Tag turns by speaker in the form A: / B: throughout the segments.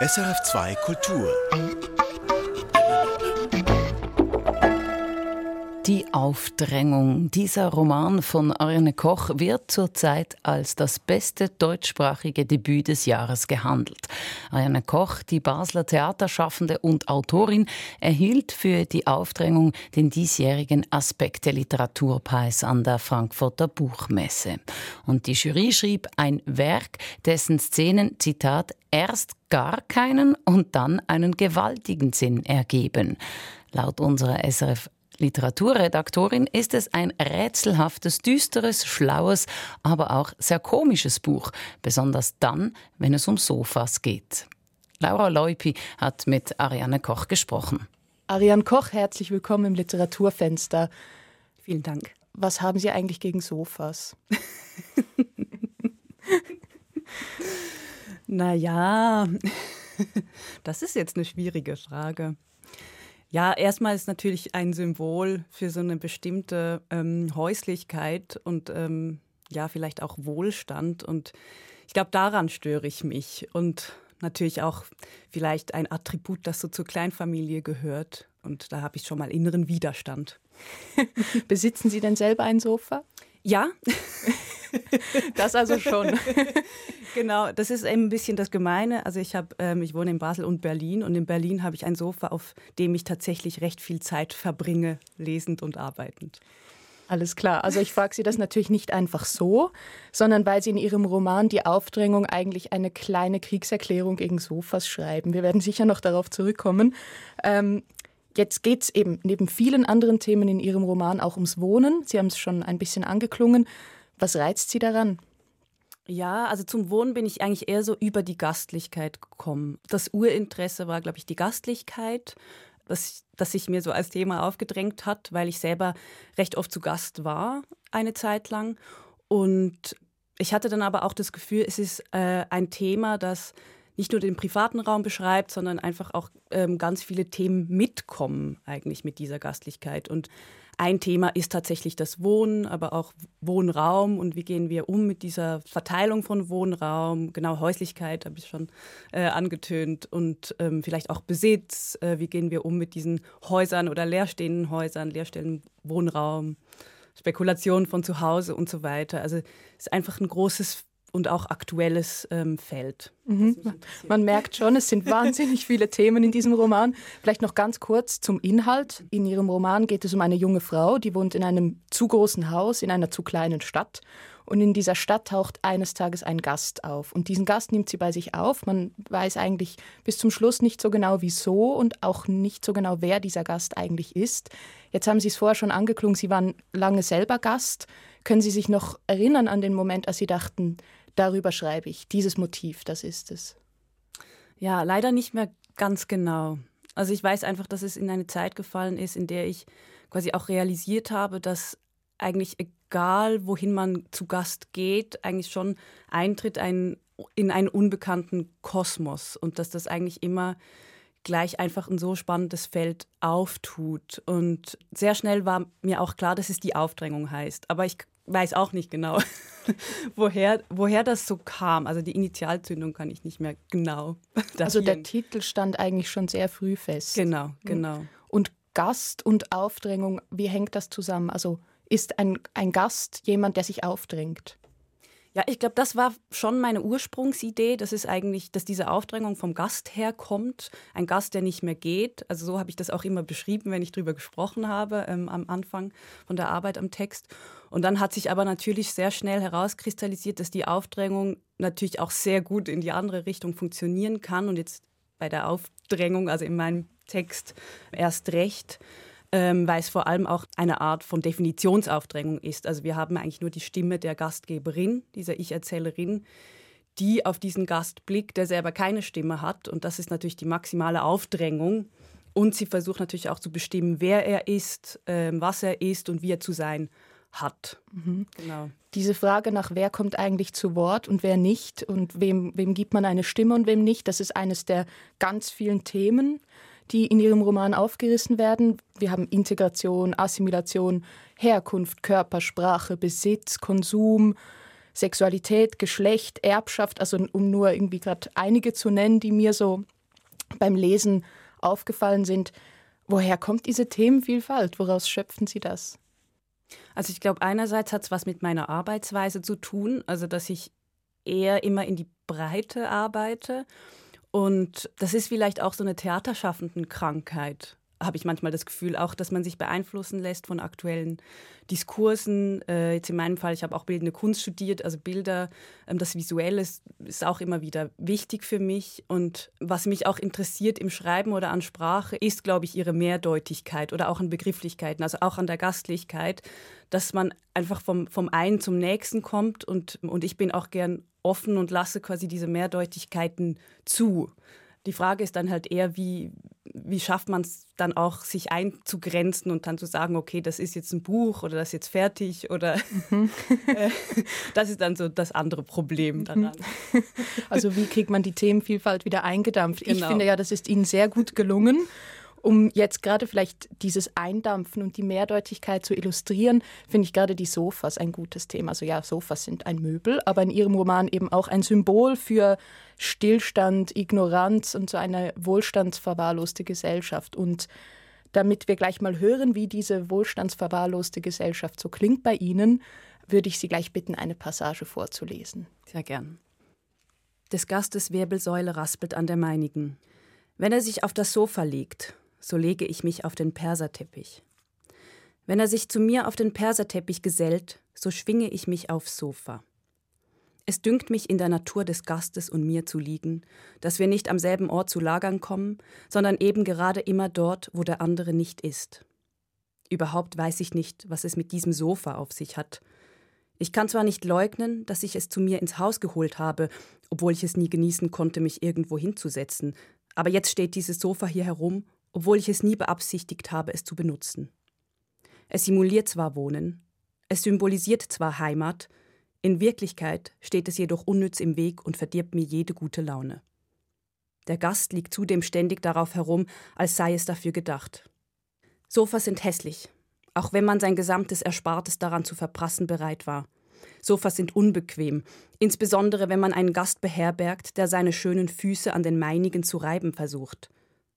A: SRF2 Kultur.
B: Die Aufdrängung. Dieser Roman von Ariane Koch wird zurzeit als das beste deutschsprachige Debüt des Jahres gehandelt. Ariane Koch, die Basler Theaterschaffende und Autorin, erhielt für die Aufdrängung den diesjährigen Aspekte Literaturpreis an der Frankfurter Buchmesse. Und die Jury schrieb ein Werk, dessen Szenen, Zitat, erst gar keinen und dann einen gewaltigen Sinn ergeben. Laut unserer SRF Literaturredaktorin ist es ein rätselhaftes, düsteres, schlaues, aber auch sehr komisches Buch, besonders dann, wenn es um Sofas geht. Laura Leupi hat mit Ariane Koch gesprochen.
C: Ariane Koch, herzlich willkommen im Literaturfenster.
D: Vielen Dank.
C: Was haben Sie eigentlich gegen Sofas?
D: naja, das ist jetzt eine schwierige Frage. Ja, erstmal ist natürlich ein Symbol für so eine bestimmte ähm, Häuslichkeit und ähm, ja, vielleicht auch Wohlstand. Und ich glaube, daran störe ich mich. Und natürlich auch vielleicht ein Attribut, das so zur Kleinfamilie gehört. Und da habe ich schon mal inneren Widerstand.
C: Besitzen Sie denn selber ein Sofa?
D: Ja.
C: das also schon.
D: genau, das ist eben ein bisschen das Gemeine. Also ich habe, ähm, ich wohne in Basel und Berlin und in Berlin habe ich ein Sofa, auf dem ich tatsächlich recht viel Zeit verbringe, lesend und arbeitend.
C: Alles klar. Also ich frage Sie das natürlich nicht einfach so, sondern weil Sie in Ihrem Roman Die Aufdrängung eigentlich eine kleine Kriegserklärung gegen Sofas schreiben. Wir werden sicher noch darauf zurückkommen. Ähm, Jetzt geht es eben neben vielen anderen Themen in Ihrem Roman auch ums Wohnen. Sie haben es schon ein bisschen angeklungen. Was reizt Sie daran?
D: Ja, also zum Wohnen bin ich eigentlich eher so über die Gastlichkeit gekommen. Das Urinteresse war, glaube ich, die Gastlichkeit, das, das sich mir so als Thema aufgedrängt hat, weil ich selber recht oft zu Gast war, eine Zeit lang. Und ich hatte dann aber auch das Gefühl, es ist äh, ein Thema, das nicht nur den privaten Raum beschreibt, sondern einfach auch ähm, ganz viele Themen mitkommen eigentlich mit dieser Gastlichkeit. Und ein Thema ist tatsächlich das Wohnen, aber auch Wohnraum und wie gehen wir um mit dieser Verteilung von Wohnraum, genau Häuslichkeit habe ich schon äh, angetönt und ähm, vielleicht auch Besitz, äh, wie gehen wir um mit diesen Häusern oder leerstehenden Häusern, leerstehenden Wohnraum. Spekulation von zu Hause und so weiter. Also es ist einfach ein großes und auch aktuelles ähm, Feld.
C: Mhm. Man merkt schon, es sind wahnsinnig viele Themen in diesem Roman. Vielleicht noch ganz kurz zum Inhalt. In Ihrem Roman geht es um eine junge Frau, die wohnt in einem zu großen Haus in einer zu kleinen Stadt. Und in dieser Stadt taucht eines Tages ein Gast auf. Und diesen Gast nimmt sie bei sich auf. Man weiß eigentlich bis zum Schluss nicht so genau wieso und auch nicht so genau, wer dieser Gast eigentlich ist. Jetzt haben Sie es vorher schon angeklungen, Sie waren lange selber Gast. Können Sie sich noch erinnern an den Moment, als Sie dachten, darüber schreibe ich. Dieses Motiv, das ist es.
D: Ja, leider nicht mehr ganz genau. Also ich weiß einfach, dass es in eine Zeit gefallen ist, in der ich quasi auch realisiert habe, dass eigentlich egal, wohin man zu Gast geht, eigentlich schon eintritt ein, in einen unbekannten Kosmos und dass das eigentlich immer gleich einfach ein so spannendes Feld auftut. Und sehr schnell war mir auch klar, dass es die Aufdrängung heißt. Aber ich weiß auch nicht genau, woher, woher das so kam. Also die Initialzündung kann ich nicht mehr genau.
C: Also der Titel stand eigentlich schon sehr früh fest.
D: Genau, genau.
C: Und Gast und Aufdrängung, wie hängt das zusammen? Also ist ein, ein Gast jemand, der sich aufdrängt?
D: Ja, ich glaube, das war schon meine Ursprungsidee, dass es eigentlich, dass diese Aufdrängung vom Gast herkommt. Ein Gast, der nicht mehr geht. Also so habe ich das auch immer beschrieben, wenn ich darüber gesprochen habe ähm, am Anfang von der Arbeit am Text. Und dann hat sich aber natürlich sehr schnell herauskristallisiert, dass die Aufdrängung natürlich auch sehr gut in die andere Richtung funktionieren kann. Und jetzt bei der Aufdrängung, also in meinem Text erst recht ähm, weil es vor allem auch eine Art von Definitionsaufdrängung ist. Also wir haben eigentlich nur die Stimme der Gastgeberin, dieser Ich-Erzählerin, die auf diesen Gast blickt, der selber keine Stimme hat. Und das ist natürlich die maximale Aufdrängung. Und sie versucht natürlich auch zu bestimmen, wer er ist, ähm, was er ist und wie er zu sein hat.
C: Mhm. Genau. Diese Frage nach, wer kommt eigentlich zu Wort und wer nicht und wem, wem gibt man eine Stimme und wem nicht, das ist eines der ganz vielen Themen, die in Ihrem Roman aufgerissen werden. Wir haben Integration, Assimilation, Herkunft, Körpersprache, Besitz, Konsum, Sexualität, Geschlecht, Erbschaft, also um nur irgendwie gerade einige zu nennen, die mir so beim Lesen aufgefallen sind. Woher kommt diese Themenvielfalt? Woraus schöpfen Sie das?
D: Also ich glaube, einerseits hat es was mit meiner Arbeitsweise zu tun, also dass ich eher immer in die Breite arbeite. Und das ist vielleicht auch so eine theaterschaffenden Krankheit habe ich manchmal das Gefühl, auch, dass man sich beeinflussen lässt von aktuellen Diskursen. Äh, jetzt in meinem Fall, ich habe auch bildende Kunst studiert, also Bilder, ähm, das Visuelle ist, ist, auch immer wieder wichtig für mich. Und was mich auch interessiert im Schreiben oder an Sprache, ist, glaube ich, ihre Mehrdeutigkeit oder auch an Begrifflichkeiten, also auch an der Gastlichkeit, dass man einfach vom, vom einen zum nächsten kommt. Und, und ich bin auch gern offen und lasse quasi diese Mehrdeutigkeiten zu. Die Frage ist dann halt eher, wie, wie schafft man es dann auch, sich einzugrenzen und dann zu sagen, okay, das ist jetzt ein Buch oder das ist jetzt fertig oder mhm. Äh, das ist dann so das andere Problem daran.
C: Also wie kriegt man die Themenvielfalt wieder eingedampft? Genau. Ich finde ja, das ist Ihnen sehr gut gelungen um jetzt gerade vielleicht dieses Eindampfen und die Mehrdeutigkeit zu illustrieren, finde ich gerade die Sofas ein gutes Thema. Also ja, Sofas sind ein Möbel, aber in Ihrem Roman eben auch ein Symbol für Stillstand, Ignoranz und so eine wohlstandsverwahrloste Gesellschaft. Und damit wir gleich mal hören, wie diese wohlstandsverwahrloste Gesellschaft so klingt bei Ihnen, würde ich Sie gleich bitten, eine Passage vorzulesen.
D: Sehr gern. Des Gastes Wirbelsäule raspelt an der meinigen. Wenn er sich auf das Sofa legt, so lege ich mich auf den Perserteppich. Wenn er sich zu mir auf den Perserteppich gesellt, so schwinge ich mich aufs Sofa. Es dünkt mich in der Natur des Gastes und mir zu liegen, dass wir nicht am selben Ort zu Lagern kommen, sondern eben gerade immer dort, wo der andere nicht ist. Überhaupt weiß ich nicht, was es mit diesem Sofa auf sich hat. Ich kann zwar nicht leugnen, dass ich es zu mir ins Haus geholt habe, obwohl ich es nie genießen konnte, mich irgendwo hinzusetzen, aber jetzt steht dieses Sofa hier herum obwohl ich es nie beabsichtigt habe, es zu benutzen. Es simuliert zwar Wohnen, es symbolisiert zwar Heimat, in Wirklichkeit steht es jedoch unnütz im Weg und verdirbt mir jede gute Laune. Der Gast liegt zudem ständig darauf herum, als sei es dafür gedacht. Sofas sind hässlich, auch wenn man sein gesamtes Erspartes daran zu verprassen bereit war. Sofas sind unbequem, insbesondere wenn man einen Gast beherbergt, der seine schönen Füße an den meinigen zu reiben versucht.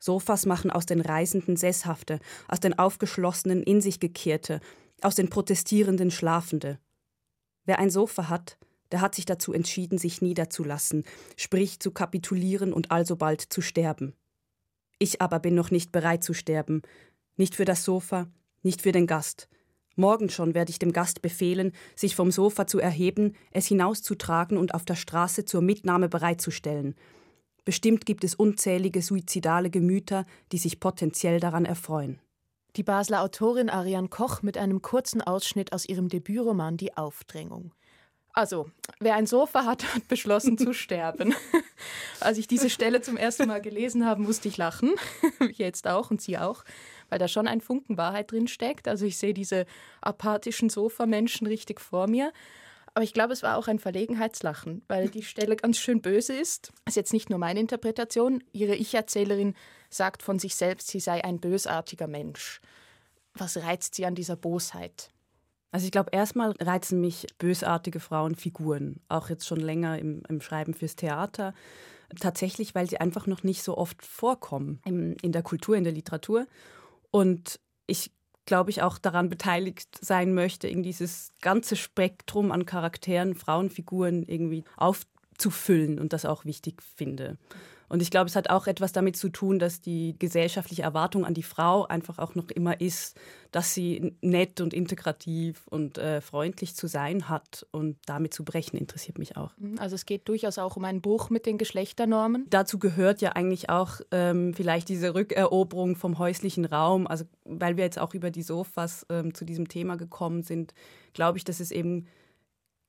D: Sofas machen aus den Reisenden Sesshafte, aus den Aufgeschlossenen in sich Gekehrte, aus den Protestierenden Schlafende. Wer ein Sofa hat, der hat sich dazu entschieden, sich niederzulassen, sprich zu kapitulieren und alsobald zu sterben. Ich aber bin noch nicht bereit zu sterben, nicht für das Sofa, nicht für den Gast. Morgen schon werde ich dem Gast befehlen, sich vom Sofa zu erheben, es hinauszutragen und auf der Straße zur Mitnahme bereitzustellen. Bestimmt gibt es unzählige suizidale Gemüter, die sich potenziell daran erfreuen.
C: Die Basler Autorin Ariane Koch mit einem kurzen Ausschnitt aus ihrem Debütroman Die Aufdrängung. Also, wer ein Sofa hat, hat beschlossen zu sterben. Als ich diese Stelle zum ersten Mal gelesen habe, musste ich lachen. Jetzt auch und Sie auch, weil da schon ein Funken Wahrheit drin steckt. Also ich sehe diese apathischen Sofamenschen richtig vor mir. Aber ich glaube, es war auch ein Verlegenheitslachen, weil die Stelle ganz schön böse ist. Das ist jetzt nicht nur meine Interpretation. Ihre Ich-Erzählerin sagt von sich selbst, sie sei ein bösartiger Mensch. Was reizt sie an dieser Bosheit?
D: Also ich glaube, erstmal reizen mich bösartige Frauenfiguren, auch jetzt schon länger im, im Schreiben fürs Theater. Tatsächlich, weil sie einfach noch nicht so oft vorkommen in, in der Kultur, in der Literatur. Und ich glaube ich, auch daran beteiligt sein möchte, in dieses ganze Spektrum an Charakteren, Frauenfiguren irgendwie aufzufüllen und das auch wichtig finde. Und ich glaube, es hat auch etwas damit zu tun, dass die gesellschaftliche Erwartung an die Frau einfach auch noch immer ist, dass sie nett und integrativ und äh, freundlich zu sein hat und damit zu brechen, interessiert mich auch.
C: Mhm, also es geht durchaus auch um einen Bruch mit den Geschlechternormen.
D: Dazu gehört ja eigentlich auch ähm, vielleicht diese Rückeroberung vom häuslichen Raum. Also weil wir jetzt auch über die Sofas ähm, zu diesem Thema gekommen sind, glaube ich, dass es eben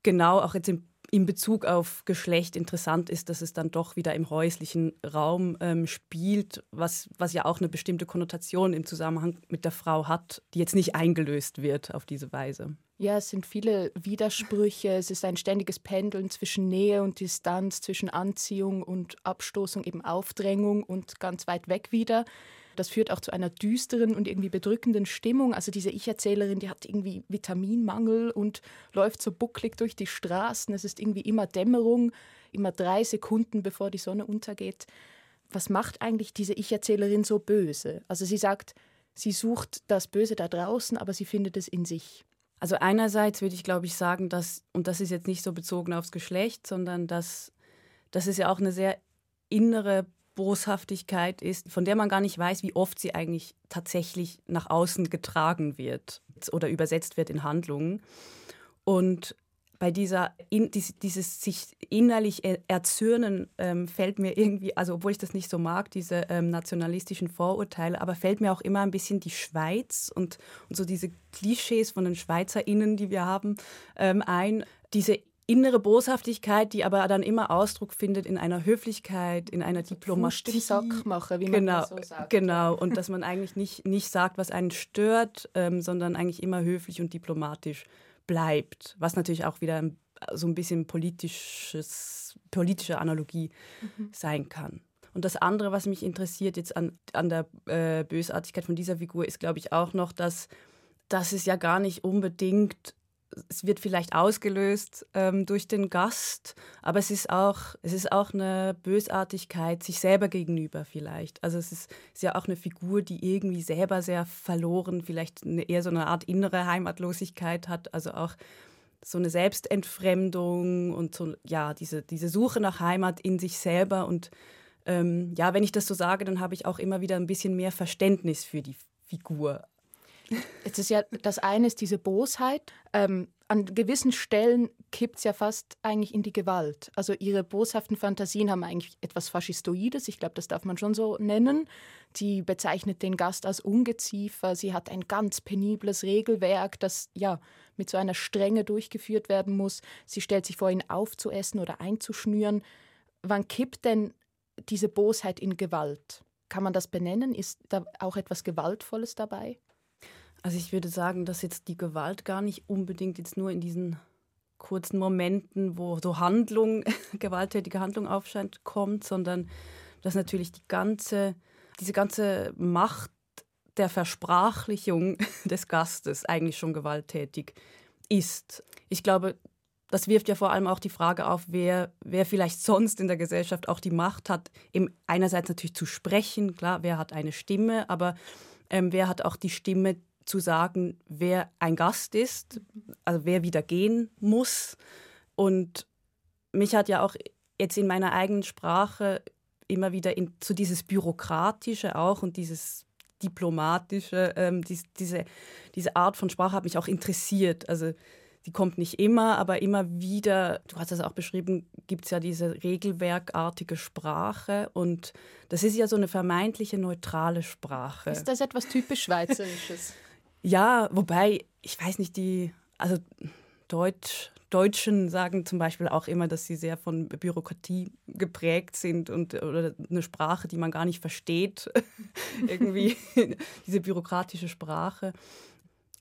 D: genau auch jetzt im in Bezug auf Geschlecht interessant ist, dass es dann doch wieder im häuslichen Raum ähm, spielt, was, was ja auch eine bestimmte Konnotation im Zusammenhang mit der Frau hat, die jetzt nicht eingelöst wird auf diese Weise.
C: Ja, es sind viele Widersprüche. Es ist ein ständiges Pendeln zwischen Nähe und Distanz, zwischen Anziehung und Abstoßung, eben Aufdrängung und ganz weit weg wieder. Das führt auch zu einer düsteren und irgendwie bedrückenden Stimmung. Also diese Ich-Erzählerin, die hat irgendwie Vitaminmangel und läuft so bucklig durch die Straßen. Es ist irgendwie immer Dämmerung, immer drei Sekunden, bevor die Sonne untergeht. Was macht eigentlich diese Ich-Erzählerin so böse? Also sie sagt, sie sucht das Böse da draußen, aber sie findet es in sich.
D: Also einerseits würde ich, glaube ich, sagen, dass, und das ist jetzt nicht so bezogen aufs Geschlecht, sondern dass das ist ja auch eine sehr innere Boshaftigkeit ist, von der man gar nicht weiß, wie oft sie eigentlich tatsächlich nach außen getragen wird oder übersetzt wird in Handlungen. Und bei dieser, in, dieses, sich innerlich erzürnen ähm, fällt mir irgendwie, also obwohl ich das nicht so mag, diese ähm, nationalistischen Vorurteile, aber fällt mir auch immer ein bisschen die Schweiz und, und so diese Klischees von den SchweizerInnen, die wir haben, ähm, ein. Diese innere Boshaftigkeit, die aber dann immer Ausdruck findet in einer Höflichkeit, in einer also Diplomatie.
C: Sack machen, wie
D: genau,
C: man so sagt.
D: Genau, und dass man eigentlich nicht, nicht sagt, was einen stört, ähm, sondern eigentlich immer höflich und diplomatisch bleibt. Was natürlich auch wieder so ein bisschen politisches, politische Analogie mhm. sein kann. Und das andere, was mich interessiert jetzt an, an der äh, Bösartigkeit von dieser Figur, ist, glaube ich, auch noch, dass, dass es ja gar nicht unbedingt es wird vielleicht ausgelöst ähm, durch den Gast, aber es ist auch, es ist auch eine Bösartigkeit sich selber gegenüber vielleicht. Also es ist, ist ja auch eine Figur, die irgendwie selber sehr verloren, vielleicht eine, eher so eine Art innere Heimatlosigkeit hat, also auch so eine Selbstentfremdung und so, ja, diese, diese Suche nach Heimat in sich selber. Und ähm, ja, wenn ich das so sage, dann habe ich auch immer wieder ein bisschen mehr Verständnis für die Figur.
C: Es ist ja, das eine ist diese Bosheit. Ähm, an gewissen Stellen kippt es ja fast eigentlich in die Gewalt. Also ihre boshaften Fantasien haben eigentlich etwas Faschistoides, ich glaube, das darf man schon so nennen. Sie bezeichnet den Gast als Ungeziefer, sie hat ein ganz penibles Regelwerk, das ja mit so einer Strenge durchgeführt werden muss. Sie stellt sich vor, ihn aufzuessen oder einzuschnüren. Wann kippt denn diese Bosheit in Gewalt? Kann man das benennen? Ist da auch etwas Gewaltvolles dabei?
D: Also ich würde sagen, dass jetzt die Gewalt gar nicht unbedingt jetzt nur in diesen kurzen Momenten, wo so Handlung, gewalttätige Handlung aufscheint, kommt, sondern dass natürlich die ganze, diese ganze Macht der Versprachlichung des Gastes eigentlich schon gewalttätig ist. Ich glaube, das wirft ja vor allem auch die Frage auf, wer, wer vielleicht sonst in der Gesellschaft auch die Macht hat, eben einerseits natürlich zu sprechen, klar, wer hat eine Stimme, aber ähm, wer hat auch die Stimme, zu sagen, wer ein Gast ist, also wer wieder gehen muss. Und mich hat ja auch jetzt in meiner eigenen Sprache immer wieder in, zu dieses Bürokratische auch und dieses Diplomatische, ähm, dies, diese, diese Art von Sprache hat mich auch interessiert. Also die kommt nicht immer, aber immer wieder, du hast es auch beschrieben, gibt es ja diese regelwerkartige Sprache und das ist ja so eine vermeintliche neutrale Sprache.
C: Ist das etwas typisch Schweizerisches?
D: Ja, wobei, ich weiß nicht, die, also Deutsch, Deutschen sagen zum Beispiel auch immer, dass sie sehr von Bürokratie geprägt sind und oder eine Sprache, die man gar nicht versteht, irgendwie diese bürokratische Sprache.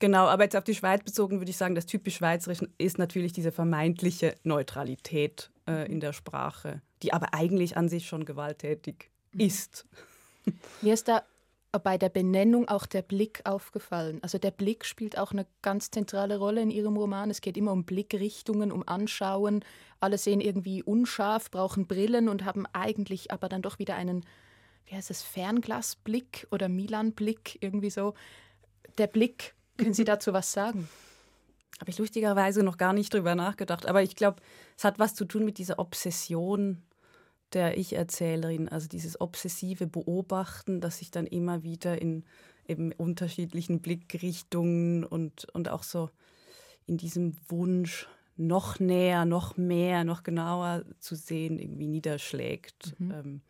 D: Genau, aber jetzt auf die Schweiz bezogen würde ich sagen, das typisch Schweizerische ist natürlich diese vermeintliche Neutralität äh, in der Sprache, die aber eigentlich an sich schon gewalttätig mhm. ist.
C: Mir ist da bei der Benennung auch der Blick aufgefallen. Also der Blick spielt auch eine ganz zentrale Rolle in Ihrem Roman. Es geht immer um Blickrichtungen, um Anschauen. Alle sehen irgendwie unscharf, brauchen Brillen und haben eigentlich aber dann doch wieder einen, wie heißt es, Fernglasblick oder Milan-Blick, irgendwie so. Der Blick, können Sie dazu was sagen?
D: Habe ich lustigerweise noch gar nicht drüber nachgedacht. Aber ich glaube, es hat was zu tun mit dieser Obsession der Ich-Erzählerin, also dieses obsessive Beobachten, das sich dann immer wieder in eben unterschiedlichen Blickrichtungen und, und auch so in diesem Wunsch, noch näher, noch mehr, noch genauer zu sehen, irgendwie niederschlägt. Mhm. Ähm,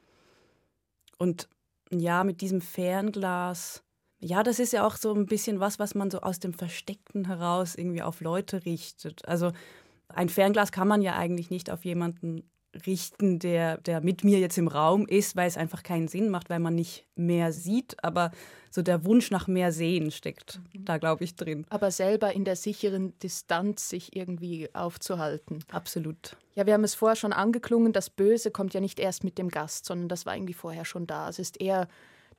D: und ja, mit diesem Fernglas, ja, das ist ja auch so ein bisschen was, was man so aus dem Versteckten heraus irgendwie auf Leute richtet. Also ein Fernglas kann man ja eigentlich nicht auf jemanden richten, der, der mit mir jetzt im Raum ist, weil es einfach keinen Sinn macht, weil man nicht mehr sieht. Aber so der Wunsch nach mehr Sehen steckt mhm. da, glaube ich, drin.
C: Aber selber in der sicheren Distanz sich irgendwie aufzuhalten.
D: Absolut.
C: Ja, wir haben es vorher schon angeklungen, das Böse kommt ja nicht erst mit dem Gast, sondern das war irgendwie vorher schon da. Es ist eher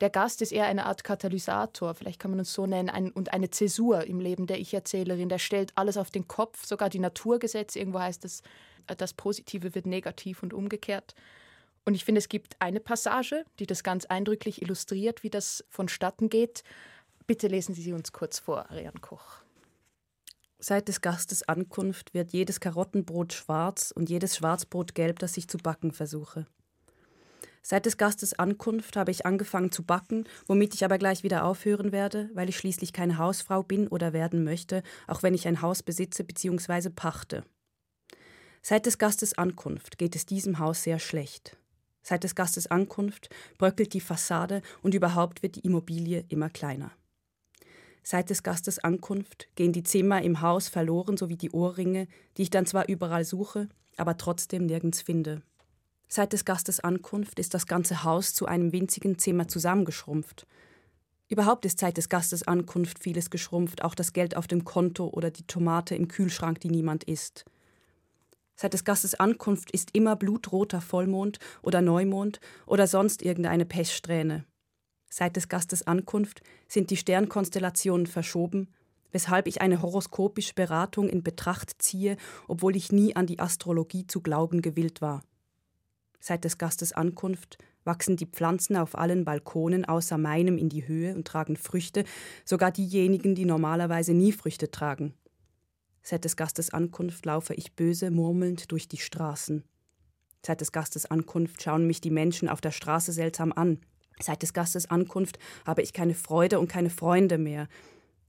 C: der Gast ist eher eine Art Katalysator, vielleicht kann man es so nennen, ein, und eine Zäsur im Leben der Ich-Erzählerin. Der stellt alles auf den Kopf, sogar die Naturgesetze. Irgendwo heißt es, das Positive wird negativ und umgekehrt. Und ich finde, es gibt eine Passage, die das ganz eindrücklich illustriert, wie das vonstatten geht. Bitte lesen Sie sie uns kurz vor, Ariane Koch.
D: Seit des Gastes Ankunft wird jedes Karottenbrot schwarz und jedes Schwarzbrot gelb, das ich zu backen versuche. Seit des Gastes Ankunft habe ich angefangen zu backen, womit ich aber gleich wieder aufhören werde, weil ich schließlich keine Hausfrau bin oder werden möchte, auch wenn ich ein Haus besitze bzw. pachte. Seit des Gastes Ankunft geht es diesem Haus sehr schlecht. Seit des Gastes Ankunft bröckelt die Fassade und überhaupt wird die Immobilie immer kleiner. Seit des Gastes Ankunft gehen die Zimmer im Haus verloren sowie die Ohrringe, die ich dann zwar überall suche, aber trotzdem nirgends finde. Seit des Gastes Ankunft ist das ganze Haus zu einem winzigen Zimmer zusammengeschrumpft. Überhaupt ist seit des Gastes Ankunft vieles geschrumpft, auch das Geld auf dem Konto oder die Tomate im Kühlschrank, die niemand isst. Seit des Gastes Ankunft ist immer blutroter Vollmond oder Neumond oder sonst irgendeine Pechsträhne. Seit des Gastes Ankunft sind die Sternkonstellationen verschoben, weshalb ich eine horoskopische Beratung in Betracht ziehe, obwohl ich nie an die Astrologie zu glauben gewillt war. Seit des Gastes Ankunft wachsen die Pflanzen auf allen Balkonen außer meinem in die Höhe und tragen Früchte, sogar diejenigen, die normalerweise nie Früchte tragen. Seit des Gastes Ankunft laufe ich böse murmelnd durch die Straßen. Seit des Gastes Ankunft schauen mich die Menschen auf der Straße seltsam an. Seit des Gastes Ankunft habe ich keine Freude und keine Freunde mehr.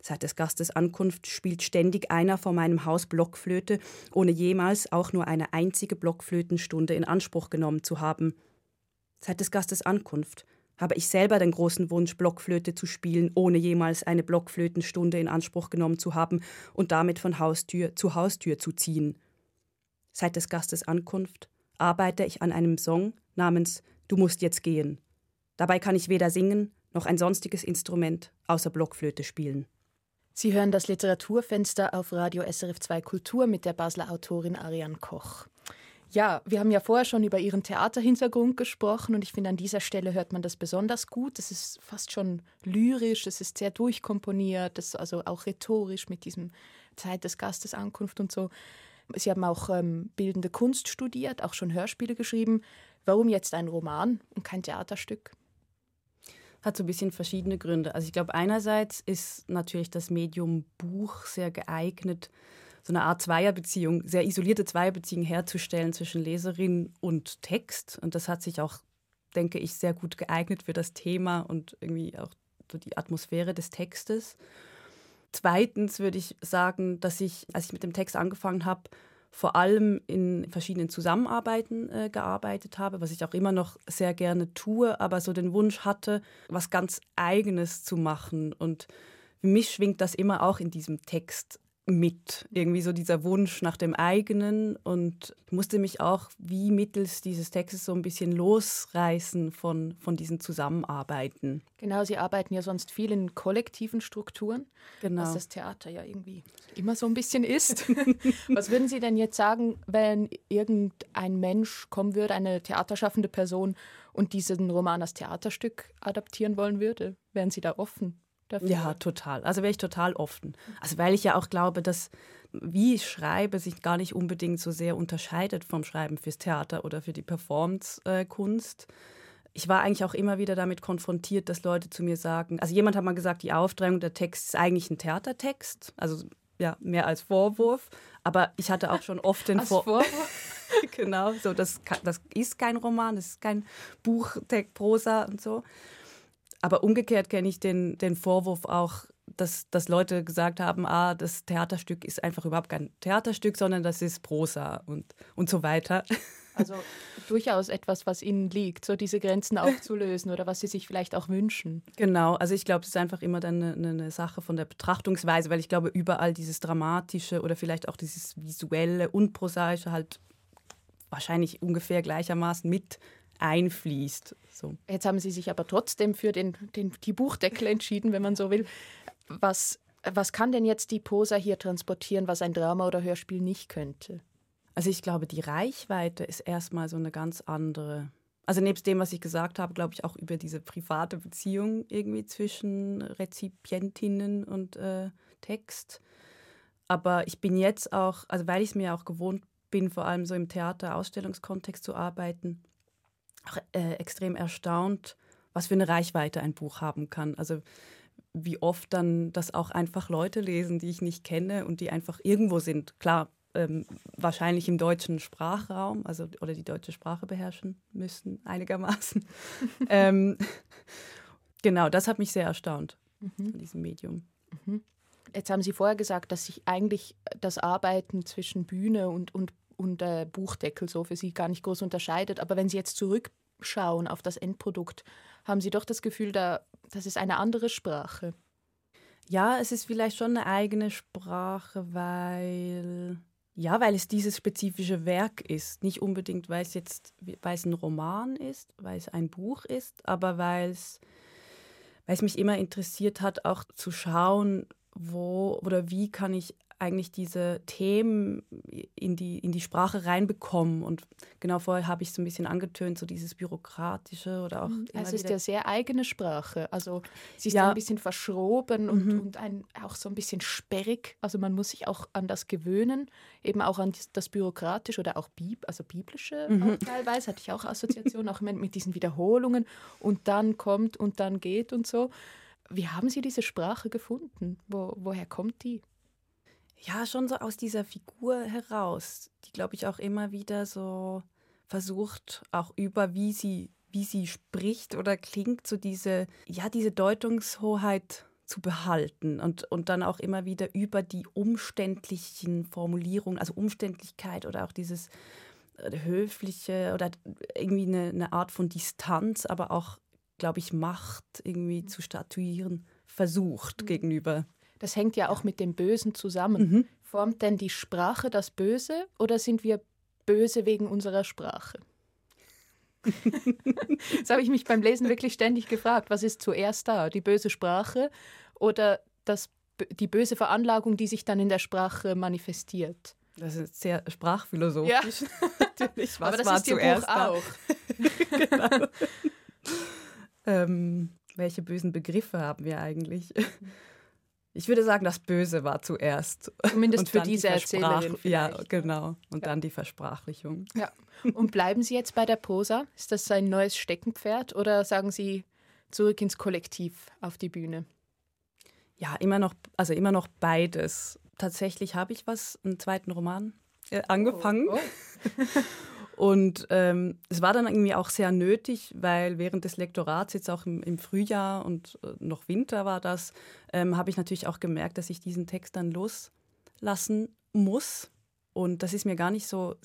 D: Seit des Gastes Ankunft spielt ständig einer vor meinem Haus Blockflöte, ohne jemals auch nur eine einzige Blockflötenstunde in Anspruch genommen zu haben. Seit des Gastes Ankunft habe ich selber den großen Wunsch, Blockflöte zu spielen, ohne jemals eine Blockflötenstunde in Anspruch genommen zu haben und damit von Haustür zu Haustür zu ziehen. Seit des Gastes Ankunft arbeite ich an einem Song namens Du musst jetzt gehen. Dabei kann ich weder singen noch ein sonstiges Instrument außer Blockflöte spielen.
C: Sie hören das Literaturfenster auf Radio SRF 2 Kultur mit der Basler Autorin Ariane Koch. Ja, wir haben ja vorher schon über Ihren Theaterhintergrund gesprochen und ich finde, an dieser Stelle hört man das besonders gut. Es ist fast schon lyrisch, es ist sehr durchkomponiert, ist also auch rhetorisch mit diesem Zeit des Gastes Ankunft und so. Sie haben auch ähm, bildende Kunst studiert, auch schon Hörspiele geschrieben. Warum jetzt ein Roman und kein Theaterstück?
D: hat so ein bisschen verschiedene Gründe. Also ich glaube, einerseits ist natürlich das Medium Buch sehr geeignet, so eine Art Zweierbeziehung, sehr isolierte Zweierbeziehung herzustellen zwischen Leserin und Text. Und das hat sich auch, denke ich, sehr gut geeignet für das Thema und irgendwie auch so die Atmosphäre des Textes. Zweitens würde ich sagen, dass ich, als ich mit dem Text angefangen habe, vor allem in verschiedenen Zusammenarbeiten äh, gearbeitet habe, was ich auch immer noch sehr gerne tue, aber so den Wunsch hatte, was ganz Eigenes zu machen. Und für mich schwingt das immer auch in diesem Text mit. Irgendwie so dieser Wunsch nach dem eigenen und musste mich auch wie mittels dieses Textes so ein bisschen losreißen von, von diesen Zusammenarbeiten.
C: Genau, Sie arbeiten ja sonst viel in kollektiven Strukturen,
D: genau.
C: was das Theater ja irgendwie immer so ein bisschen ist. was würden Sie denn jetzt sagen, wenn irgendein Mensch kommen würde, eine theaterschaffende Person und diesen Roman als Theaterstück adaptieren wollen würde? Wären Sie da offen?
D: Dafür. Ja, total. Also wäre ich total offen. Also weil ich ja auch glaube, dass wie ich schreibe sich gar nicht unbedingt so sehr unterscheidet vom Schreiben fürs Theater oder für die Performance-Kunst. Ich war eigentlich auch immer wieder damit konfrontiert, dass Leute zu mir sagen, also jemand hat mal gesagt, die Aufdrängung der Text ist eigentlich ein Theatertext, also ja, mehr als Vorwurf, aber ich hatte auch schon oft den
C: Vor Vorwurf.
D: genau, so das, das ist kein Roman, das ist kein Buch, Prosa und so. Aber umgekehrt kenne ich den, den Vorwurf auch, dass, dass Leute gesagt haben, ah, das Theaterstück ist einfach überhaupt kein Theaterstück, sondern das ist Prosa und, und so weiter.
C: Also durchaus etwas, was Ihnen liegt, so diese Grenzen aufzulösen oder was Sie sich vielleicht auch wünschen.
D: Genau, also ich glaube, es ist einfach immer dann eine, eine, Sache von der Betrachtungsweise, weil ich glaube, überall dieses Dramatische oder vielleicht auch dieses Visuelle und Prosaische halt wahrscheinlich ungefähr gleichermaßen mit einfließt. So.
C: Jetzt haben Sie sich aber trotzdem für den, den, die Buchdeckel entschieden, wenn man so will. Was, was kann denn jetzt die Posa hier transportieren, was ein Drama oder Hörspiel nicht könnte?
D: Also ich glaube, die Reichweite ist erstmal so eine ganz andere. Also nebst dem, was ich gesagt habe, glaube ich auch über diese private Beziehung irgendwie zwischen Rezipientinnen und äh, Text. Aber ich bin jetzt auch, also weil ich es mir auch gewohnt bin, vor allem so im Theater-Ausstellungskontext zu arbeiten, auch äh, extrem erstaunt, was für eine Reichweite ein Buch haben kann. Also wie oft dann das auch einfach Leute lesen, die ich nicht kenne und die einfach irgendwo sind. Klar, ähm, wahrscheinlich im deutschen Sprachraum, also oder die deutsche Sprache beherrschen müssen einigermaßen. ähm, genau, das hat mich sehr erstaunt mhm. an diesem Medium.
C: Mhm. Jetzt haben Sie vorher gesagt, dass sich eigentlich das Arbeiten zwischen Bühne und, und, und äh, Buchdeckel so für Sie gar nicht groß unterscheidet. Aber wenn Sie jetzt zurückschauen auf das Endprodukt, haben Sie doch das Gefühl, da, das ist eine andere Sprache.
D: Ja, es ist vielleicht schon eine eigene Sprache, weil ja, weil es dieses spezifische Werk ist. Nicht unbedingt, weil es jetzt weil es ein Roman ist, weil es ein Buch ist, aber weil es, weil es mich immer interessiert hat, auch zu schauen, wo oder wie kann ich eigentlich diese Themen in die, in die Sprache reinbekommen. Und genau vorher habe ich so ein bisschen angetönt, so dieses Bürokratische oder auch.
C: Mhm. Es ist ja sehr eigene Sprache. Also sie ist ja. ein bisschen verschroben und, mhm. und ein, auch so ein bisschen sperrig. Also man muss sich auch an das gewöhnen, eben auch an das Bürokratische oder auch Bib, also biblische mhm. teilweise, hatte ich auch Assoziationen, auch mit, mit diesen Wiederholungen und dann kommt und dann geht und so. Wie haben Sie diese Sprache gefunden? Wo, woher kommt die?
D: Ja, schon so aus dieser Figur heraus, die, glaube ich, auch immer wieder so versucht, auch über wie sie, wie sie spricht oder klingt, so diese, ja, diese Deutungshoheit zu behalten und, und dann auch immer wieder über die umständlichen Formulierungen, also Umständlichkeit oder auch dieses äh, höfliche oder irgendwie eine, eine Art von Distanz, aber auch, glaube ich, Macht irgendwie zu statuieren versucht mhm. gegenüber
C: das hängt ja auch mit dem Bösen zusammen. Mhm. Formt denn die Sprache das Böse oder sind wir böse wegen unserer Sprache? das habe ich mich beim Lesen wirklich ständig gefragt. Was ist zuerst da? Die böse Sprache oder das, die böse Veranlagung, die sich dann in der Sprache manifestiert?
D: Das ist sehr sprachphilosophisch. Ja.
C: Natürlich. Was Aber das war ist zuerst Buch auch. genau.
D: ähm, welche bösen Begriffe haben wir eigentlich? Ich würde sagen, das Böse war zuerst.
C: Zumindest für diese die Erzählerin.
D: Ja, genau. Und ja. dann die Versprachlichung.
C: Ja. Und bleiben Sie jetzt bei der Prosa? Ist das ein neues Steckenpferd oder sagen Sie zurück ins Kollektiv auf die Bühne?
D: Ja, immer noch, also immer noch beides. Tatsächlich habe ich was, einen zweiten Roman äh, angefangen. Oh, oh. Und ähm, es war dann irgendwie auch sehr nötig, weil während des Lektorats, jetzt auch im, im Frühjahr und äh, noch Winter war das, ähm, habe ich natürlich auch gemerkt, dass ich diesen Text dann loslassen muss. Und das ist mir gar nicht so,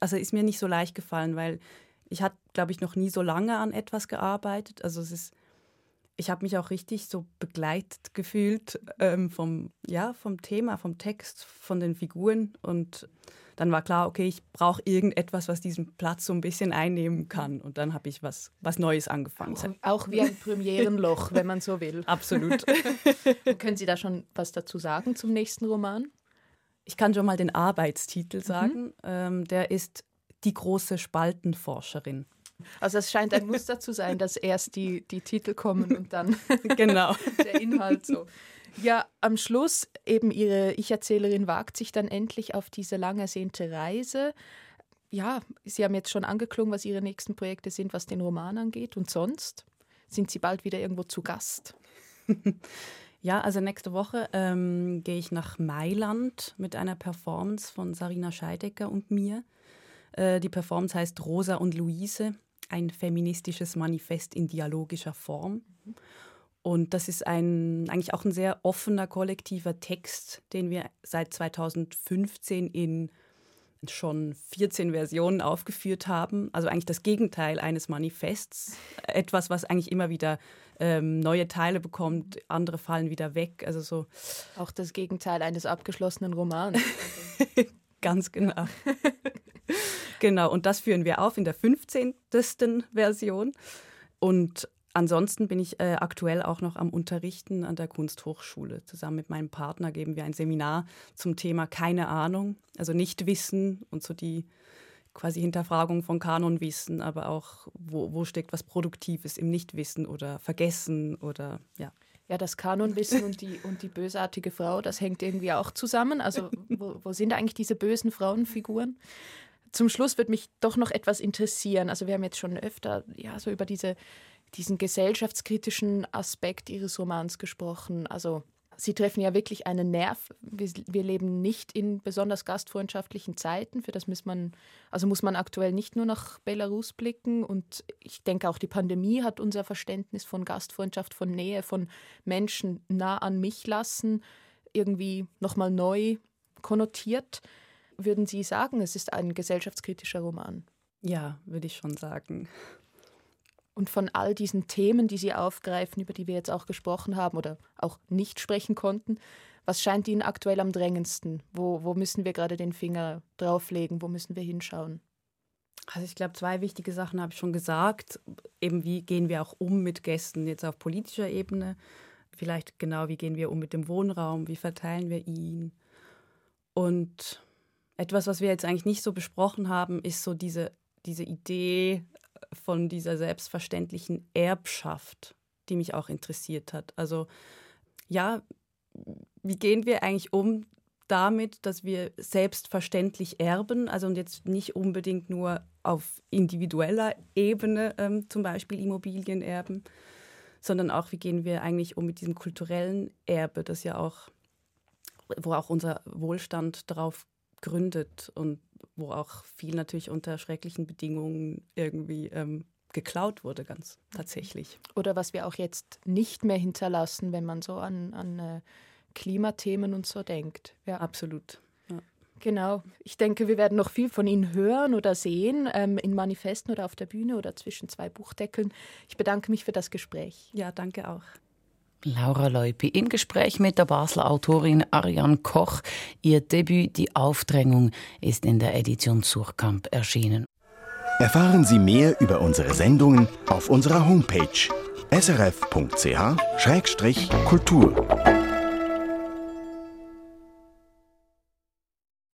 D: also ist mir nicht so leicht gefallen, weil ich hatte, glaube ich, noch nie so lange an etwas gearbeitet. Also es ist, ich habe mich auch richtig so begleitet gefühlt ähm, vom, ja, vom Thema, vom Text, von den Figuren und dann war klar, okay, ich brauche irgendetwas, was diesen Platz so ein bisschen einnehmen kann. Und dann habe ich was, was Neues angefangen.
C: Auch, auch wie ein Premierenloch, wenn man so will.
D: Absolut.
C: können Sie da schon was dazu sagen zum nächsten Roman?
D: Ich kann schon mal den Arbeitstitel sagen. Mhm. Ähm, der ist Die große Spaltenforscherin.
C: Also es scheint ein Muster zu sein, dass erst die, die Titel kommen und dann
D: genau.
C: der Inhalt so. Ja, am Schluss eben ihre Ich-Erzählerin wagt sich dann endlich auf diese lang ersehnte Reise. Ja, Sie haben jetzt schon angeklungen, was Ihre nächsten Projekte sind, was den Roman angeht. Und sonst? Sind Sie bald wieder irgendwo zu Gast?
D: Ja, also nächste Woche ähm, gehe ich nach Mailand mit einer Performance von Sarina Scheidecker und mir. Äh, die Performance heißt Rosa und Luise, ein feministisches Manifest in dialogischer Form. Mhm. Und das ist ein, eigentlich auch ein sehr offener, kollektiver Text, den wir seit 2015 in schon 14 Versionen aufgeführt haben. Also eigentlich das Gegenteil eines Manifests. Etwas, was eigentlich immer wieder ähm, neue Teile bekommt, andere fallen wieder weg. Also so.
C: Auch das Gegenteil eines abgeschlossenen Romans.
D: Ganz genau. genau, und das führen wir auf in der 15. Version. Und Ansonsten bin ich äh, aktuell auch noch am Unterrichten an der Kunsthochschule. Zusammen mit meinem Partner geben wir ein Seminar zum Thema keine Ahnung, also nicht wissen und so die quasi Hinterfragung von Kanonwissen, aber auch, wo, wo steckt was Produktives im Nichtwissen oder Vergessen oder ja.
C: Ja, das Kanonwissen und die, und die bösartige Frau, das hängt irgendwie auch zusammen. Also, wo, wo sind eigentlich diese bösen Frauenfiguren? Zum Schluss wird mich doch noch etwas interessieren. Also, wir haben jetzt schon öfter ja, so über diese, diesen gesellschaftskritischen Aspekt Ihres Romans gesprochen. Also, Sie treffen ja wirklich einen Nerv. Wir, wir, leben nicht in besonders gastfreundschaftlichen Zeiten. Für das muss man, also muss man aktuell nicht nur nach Belarus blicken. Und ich denke auch die Pandemie hat unser Verständnis von Gastfreundschaft, von Nähe, von Menschen nah an mich lassen, irgendwie nochmal neu konnotiert. Würden Sie sagen, es ist ein gesellschaftskritischer Roman?
D: Ja, würde ich schon sagen.
C: Und von all diesen Themen, die Sie aufgreifen, über die wir jetzt auch gesprochen haben oder auch nicht sprechen konnten, was scheint Ihnen aktuell am drängendsten? Wo, wo müssen wir gerade den Finger drauflegen? Wo müssen wir hinschauen?
D: Also ich glaube, zwei wichtige Sachen habe ich schon gesagt. Eben wie gehen wir auch um mit Gästen jetzt auf politischer Ebene? Vielleicht genau, wie gehen wir um mit dem Wohnraum? Wie verteilen wir ihn? Und etwas, was wir jetzt eigentlich nicht so besprochen haben, ist so diese, diese Idee von dieser selbstverständlichen Erbschaft, die mich auch interessiert hat. Also ja, wie gehen wir eigentlich um damit, dass wir selbstverständlich erben, also und jetzt nicht unbedingt nur auf individueller Ebene ähm, zum Beispiel Immobilien erben, sondern auch, wie gehen wir eigentlich um mit diesem kulturellen Erbe, das ja auch, wo auch unser Wohlstand darauf gründet und wo auch viel natürlich unter schrecklichen Bedingungen irgendwie ähm, geklaut wurde, ganz tatsächlich.
C: Oder was wir auch jetzt nicht mehr hinterlassen, wenn man so an, an äh, Klimathemen und so denkt.
D: Ja, absolut. Ja.
C: Genau. Ich denke, wir werden noch viel von Ihnen hören oder sehen, ähm, in Manifesten oder auf der Bühne oder zwischen zwei Buchdeckeln. Ich bedanke mich für das Gespräch.
D: Ja, danke auch.
B: Laura Leupi im Gespräch mit der Basler Autorin Ariane Koch. Ihr Debüt Die Aufdrängung ist in der Edition Surkamp erschienen.
A: Erfahren Sie mehr über unsere Sendungen auf unserer Homepage srf.ch-kultur.